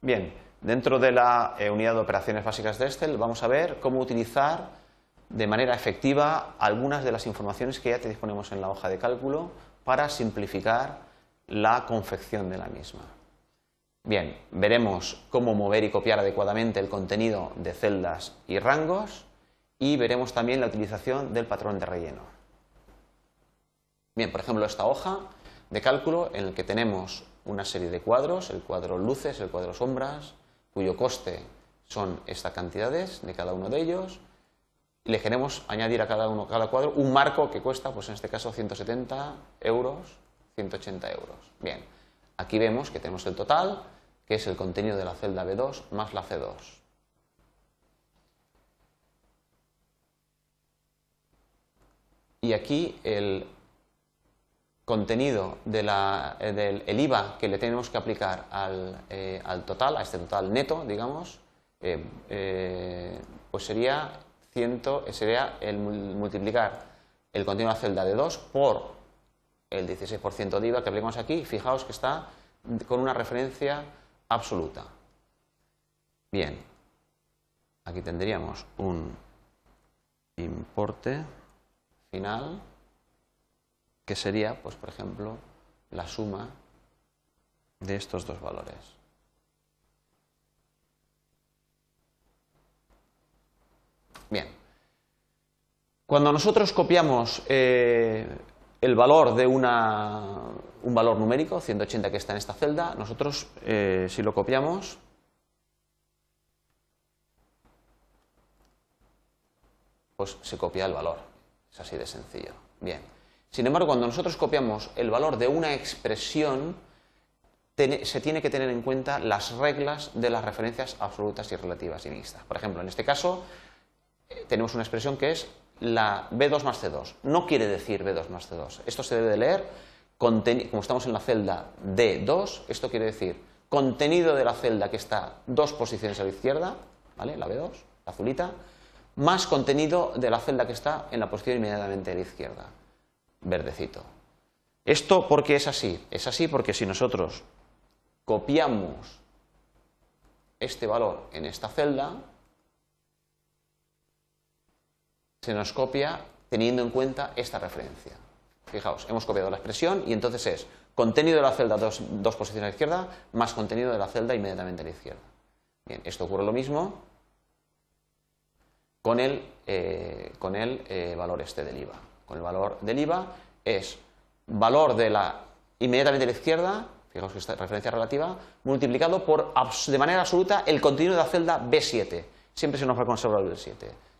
Bien, dentro de la eh, unidad de operaciones básicas de Excel vamos a ver cómo utilizar de manera efectiva algunas de las informaciones que ya te disponemos en la hoja de cálculo para simplificar la confección de la misma. Bien, veremos cómo mover y copiar adecuadamente el contenido de celdas y rangos y veremos también la utilización del patrón de relleno. Bien, por ejemplo, esta hoja de cálculo en el que tenemos una serie de cuadros, el cuadro luces, el cuadro sombras, cuyo coste son estas cantidades de cada uno de ellos. Y le queremos añadir a cada uno, cada cuadro, un marco que cuesta, pues en este caso 170 euros, 180 euros. Bien, aquí vemos que tenemos el total, que es el contenido de la celda B2 más la C2. Y aquí el contenido eh, del IVA que le tenemos que aplicar al, eh, total, a este total neto, digamos, eh, pues sería, sería el multiplicar el contenido de la celda de 2 por el 16% de IVA que aplicamos aquí. Fijaos que está con una referencia absoluta. Bien, aquí tendríamos un importe final que sería, pues por ejemplo, la suma de estos dos valores. Bien. Cuando nosotros copiamos eh, el valor de una, un valor numérico, 180 que está en esta celda, nosotros eh, si lo copiamos, pues se copia el valor. Es así de sencillo. Bien. Sin embargo, cuando nosotros copiamos el valor de una expresión, se tiene que tener en cuenta las reglas de las referencias absolutas y relativas y mixtas. Por ejemplo, en este caso eh, tenemos una expresión que es la B2 más C2. No quiere decir B2 más C2. Esto se debe de leer, como estamos en la celda D2, esto quiere decir contenido de la celda que está dos posiciones a la izquierda, ¿vale? la B2, la azulita, más contenido de la celda que está en la posición inmediatamente a la izquierda verdecito. ¿Esto por qué es así? Es así porque si nosotros copiamos este valor en esta celda, se nos copia teniendo en cuenta esta referencia. Fijaos, hemos copiado la expresión y entonces es contenido de la celda dos, posiciones a la izquierda más contenido de la celda inmediatamente a la izquierda. Bien, esto ocurre lo mismo con el, eh, con el eh, valor este del IVA con el valor del IVA es valor de la inmediatamente de la izquierda, fijaos que esta referencia relativa, multiplicado por de manera absoluta el contenido de la celda B7. Siempre se nos va a conservar el B7.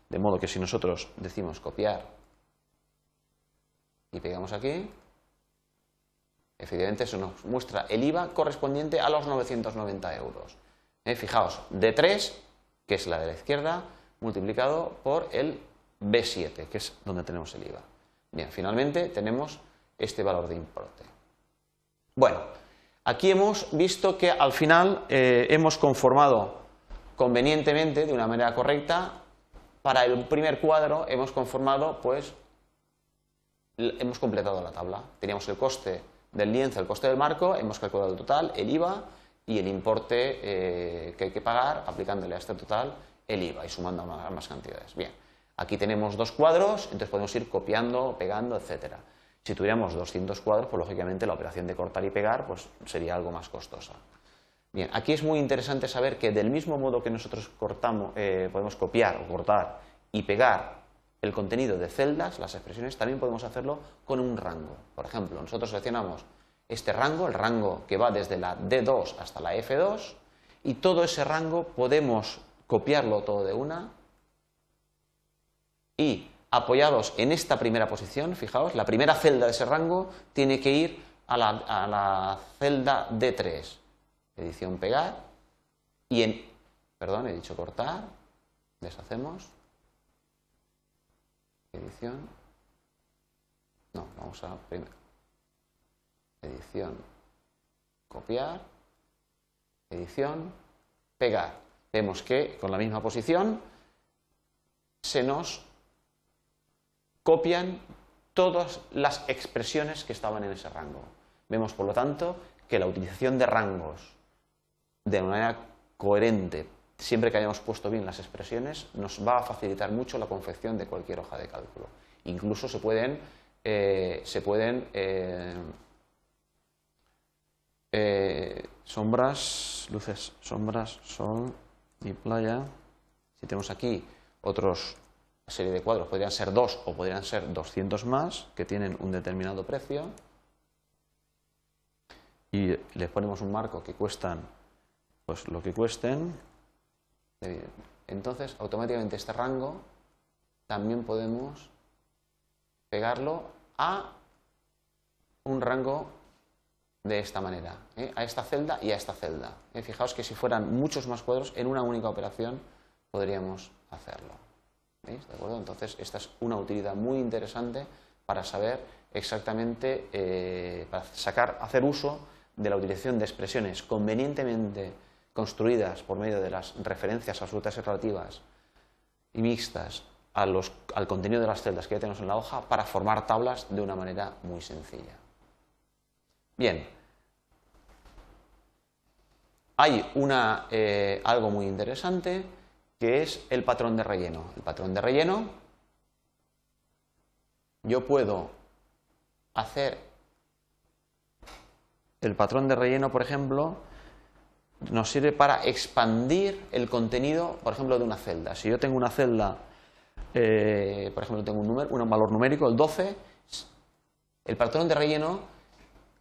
De modo que si nosotros decimos copiar y pegamos aquí, efectivamente eso nos muestra el IVA correspondiente a los 990 euros. Eh, fijaos, D3, que es la de la izquierda, multiplicado por el B7, que es donde tenemos el IVA. Bien, finalmente tenemos este valor de importe. Bueno, aquí hemos visto que al final eh, hemos conformado convenientemente, de una manera correcta, para el primer cuadro hemos conformado, pues, hemos completado la tabla. Teníamos el coste del lienzo, el coste del marco, hemos calculado el total, el IVA y el importe eh, que hay que pagar aplicándole a este total el IVA y sumando ambas cantidades. Bien. Aquí tenemos dos cuadros, entonces podemos ir copiando, pegando, etc. Si tuviéramos 200 cuadros, pues lógicamente la operación de cortar y pegar pues, sería algo más costosa. Bien, aquí es muy interesante saber que del mismo modo que nosotros cortamos, eh, podemos copiar o cortar y pegar el contenido de celdas, las expresiones, también podemos hacerlo con un rango. Por ejemplo, nosotros seleccionamos este rango, el rango que va desde la D2 hasta la F2, y todo ese rango podemos copiarlo todo de una y apoyados en esta primera posición, fijaos, la primera celda de ese rango tiene que ir a la, celda D3. Edición pegar y en, perdón, he dicho cortar, deshacemos, edición, no, vamos a primero, edición, copiar, edición, pegar. Vemos que con la misma posición se nos copian todas las expresiones que estaban en ese rango. Vemos, por lo tanto, que la utilización de rangos de manera coherente, siempre que hayamos puesto bien las expresiones, nos va a facilitar mucho la confección de cualquier hoja de cálculo. Incluso se pueden, eh, se pueden eh, eh, sombras, luces, sombras, sol y playa. Si tenemos aquí otros serie de cuadros, podrían ser dos o podrían ser 200 más, que tienen un determinado precio, y les ponemos un marco que cuestan pues lo que cuesten, entonces automáticamente este rango también podemos pegarlo a un rango de esta manera, ¿eh? a esta celda y a esta celda. ¿eh? Fijaos que si fueran muchos más cuadros, en una única operación podríamos hacerlo. ¿Veis? ¿De acuerdo? Entonces, esta es una utilidad muy interesante para saber exactamente, eh, para sacar, hacer uso de la utilización de expresiones convenientemente construidas por medio de las referencias absolutas y relativas y mixtas al contenido de las celdas que ya tenemos en la hoja para formar tablas de una manera muy sencilla. Bien, hay una, eh, algo muy interesante que es el patrón de relleno. El patrón de relleno, yo puedo hacer el patrón de relleno, por ejemplo, nos sirve para expandir el contenido, por ejemplo, de una celda. Si yo tengo una celda, eh, por ejemplo, tengo un, número, un valor numérico, el 12, el patrón de relleno,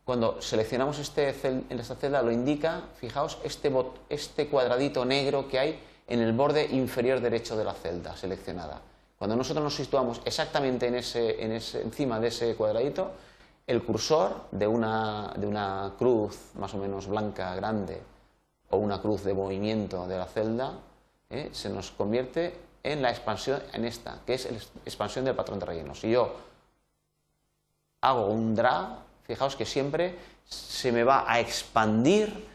cuando seleccionamos este en esta celda, lo indica, fijaos, este, este cuadradito negro que hay en el borde inferior derecho de la celda seleccionada. Cuando nosotros nos situamos exactamente en ese, en ese, encima de ese cuadradito, el cursor de una, de una cruz más o menos blanca, grande, o una cruz de movimiento de la celda, ¿eh? se nos convierte en la expansión, en esta, que es la expansión del patrón de relleno. Si yo hago un drag, fijaos que siempre se me va a expandir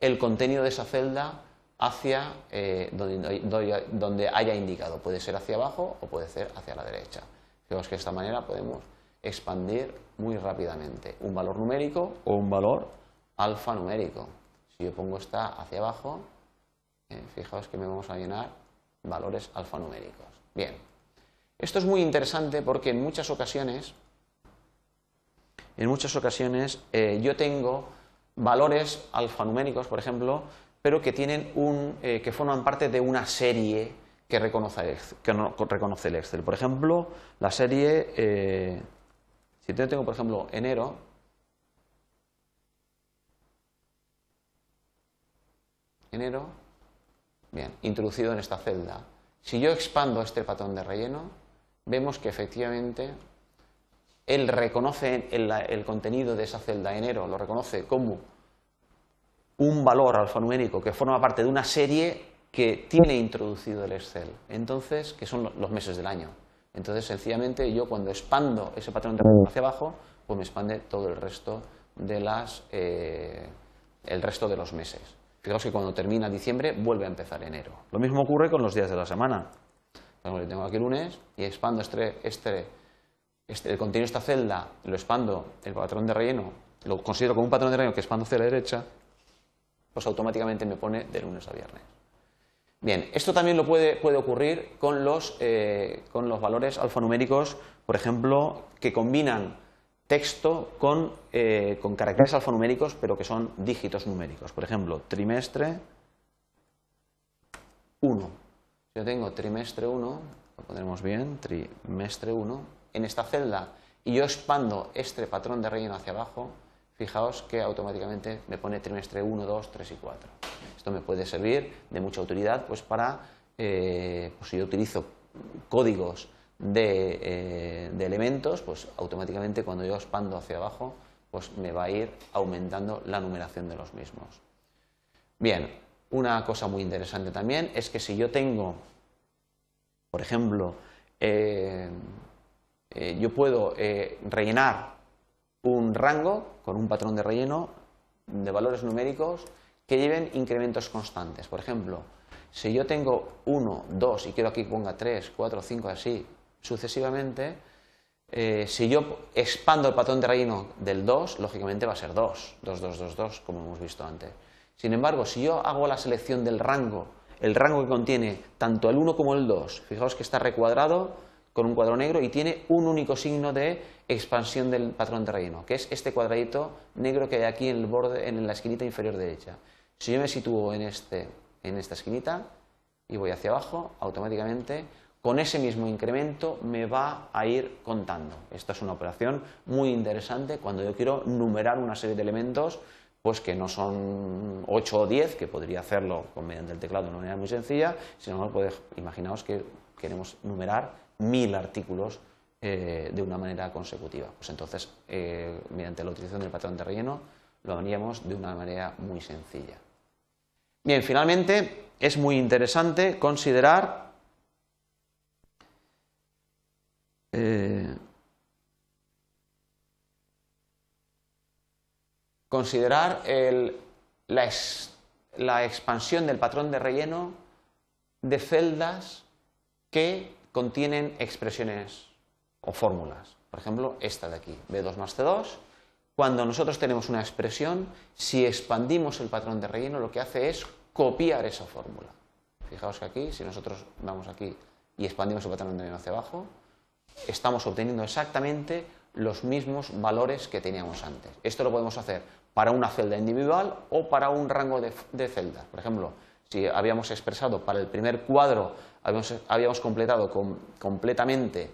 el contenido de esa celda hacia eh, donde, donde, haya indicado. Puede ser hacia abajo o puede ser hacia la derecha. Fijaos que de esta manera podemos expandir muy rápidamente un valor numérico o un valor alfanumérico. Si yo pongo esta hacia abajo, eh, fijaos que me vamos a llenar valores alfanuméricos. Bien, esto es muy interesante porque en muchas ocasiones, en muchas ocasiones eh, yo tengo valores alfanuméricos, por ejemplo, pero que tienen un, eh, que forman parte de una serie que reconoce, que reconoce el Excel. Por ejemplo, la serie si yo tengo, por ejemplo, enero, enero, bien, introducido en esta celda. Si yo expando este patrón de relleno, vemos que efectivamente él reconoce el, el, contenido de esa celda enero, lo reconoce como un valor alfanumérico que forma parte de una serie que tiene introducido el Excel, entonces, que son los meses del año. Entonces, sencillamente, yo cuando expando ese patrón de relleno hacia abajo, pues me expande todo el resto de las, eh, el resto de los meses. Fijaos que cuando termina diciembre vuelve a empezar enero. Lo mismo ocurre con los días de la semana. Tengo aquí lunes y expando este, este, este, el contenido de esta celda, lo expando, el patrón de relleno, lo considero como un patrón de relleno que expando hacia la derecha, pues automáticamente me pone de lunes a viernes. Bien, esto también lo puede, puede ocurrir con los, eh, con los, valores alfanuméricos, por ejemplo, que combinan texto con, eh, con, caracteres alfanuméricos, pero que son dígitos numéricos. Por ejemplo, trimestre 1. Si yo tengo trimestre 1, lo pondremos bien, trimestre 1, en esta celda, y yo expando este patrón de relleno hacia abajo, fijaos que automáticamente me pone trimestre 1, 2, 3 y 4. Esto me puede servir de mucha utilidad pues para, eh, pues si yo utilizo códigos eh, de, elementos, pues automáticamente cuando yo expando hacia abajo, pues me va a ir aumentando la numeración de los mismos. Bien, una cosa muy interesante también es que si yo tengo, por ejemplo, eh, yo puedo rellenar un rango con un patrón de relleno de valores numéricos que lleven incrementos constantes. Por ejemplo, si yo tengo 1, 2 y quiero aquí que ponga 3, 4, 5, así sucesivamente, eh, si yo expando el patrón de relleno del 2, lógicamente va a ser 2, 2, 2, 2, 2, como hemos visto antes. Sin embargo, si yo hago la selección del rango, el rango que contiene tanto el 1 como el 2, fijaos que está recuadrado con un cuadro negro y tiene un único signo de expansión del patrón de relleno, que es este cuadradito negro que hay aquí en el borde, en la esquinita inferior derecha. Si yo me sitúo en, este, en esta esquinita y voy hacia abajo, automáticamente con ese mismo incremento me va a ir contando. Esta es una operación muy interesante cuando yo quiero numerar una serie de elementos pues que no son 8 o 10, que podría hacerlo mediante el teclado de una manera muy sencilla, sino que imaginaos que queremos numerar mil artículos eh, de una manera consecutiva. Pues entonces, eh, mediante la utilización del patrón de relleno, lo haríamos de una manera muy sencilla. Bien, finalmente es muy interesante considerar eh, considerar la, expansión del patrón de relleno de celdas que contienen expresiones o fórmulas. Por ejemplo, esta de aquí, B2 más C2. Cuando nosotros tenemos una expresión, si expandimos el patrón de relleno, lo que hace es copiar esa fórmula. Fijaos que aquí, si nosotros vamos aquí y expandimos el patrón de relleno hacia abajo, estamos obteniendo exactamente los mismos valores que teníamos antes. Esto lo podemos hacer para una celda individual o para un rango de, celdas. Por ejemplo, si habíamos expresado para el primer cuadro, habíamos, completado completamente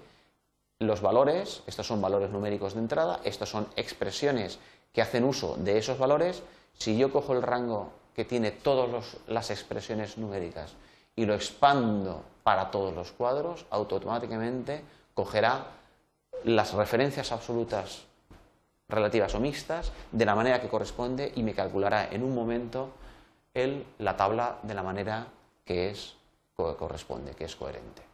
los valores, estos son valores numéricos de entrada, estos son expresiones que hacen uso de esos valores, si yo cojo el rango que tiene todas las expresiones numéricas y lo expando para todos los cuadros, automáticamente cogerá las referencias absolutas relativas o mixtas de la manera que corresponde y me calculará en un momento la tabla de la manera que es, corresponde, que es coherente.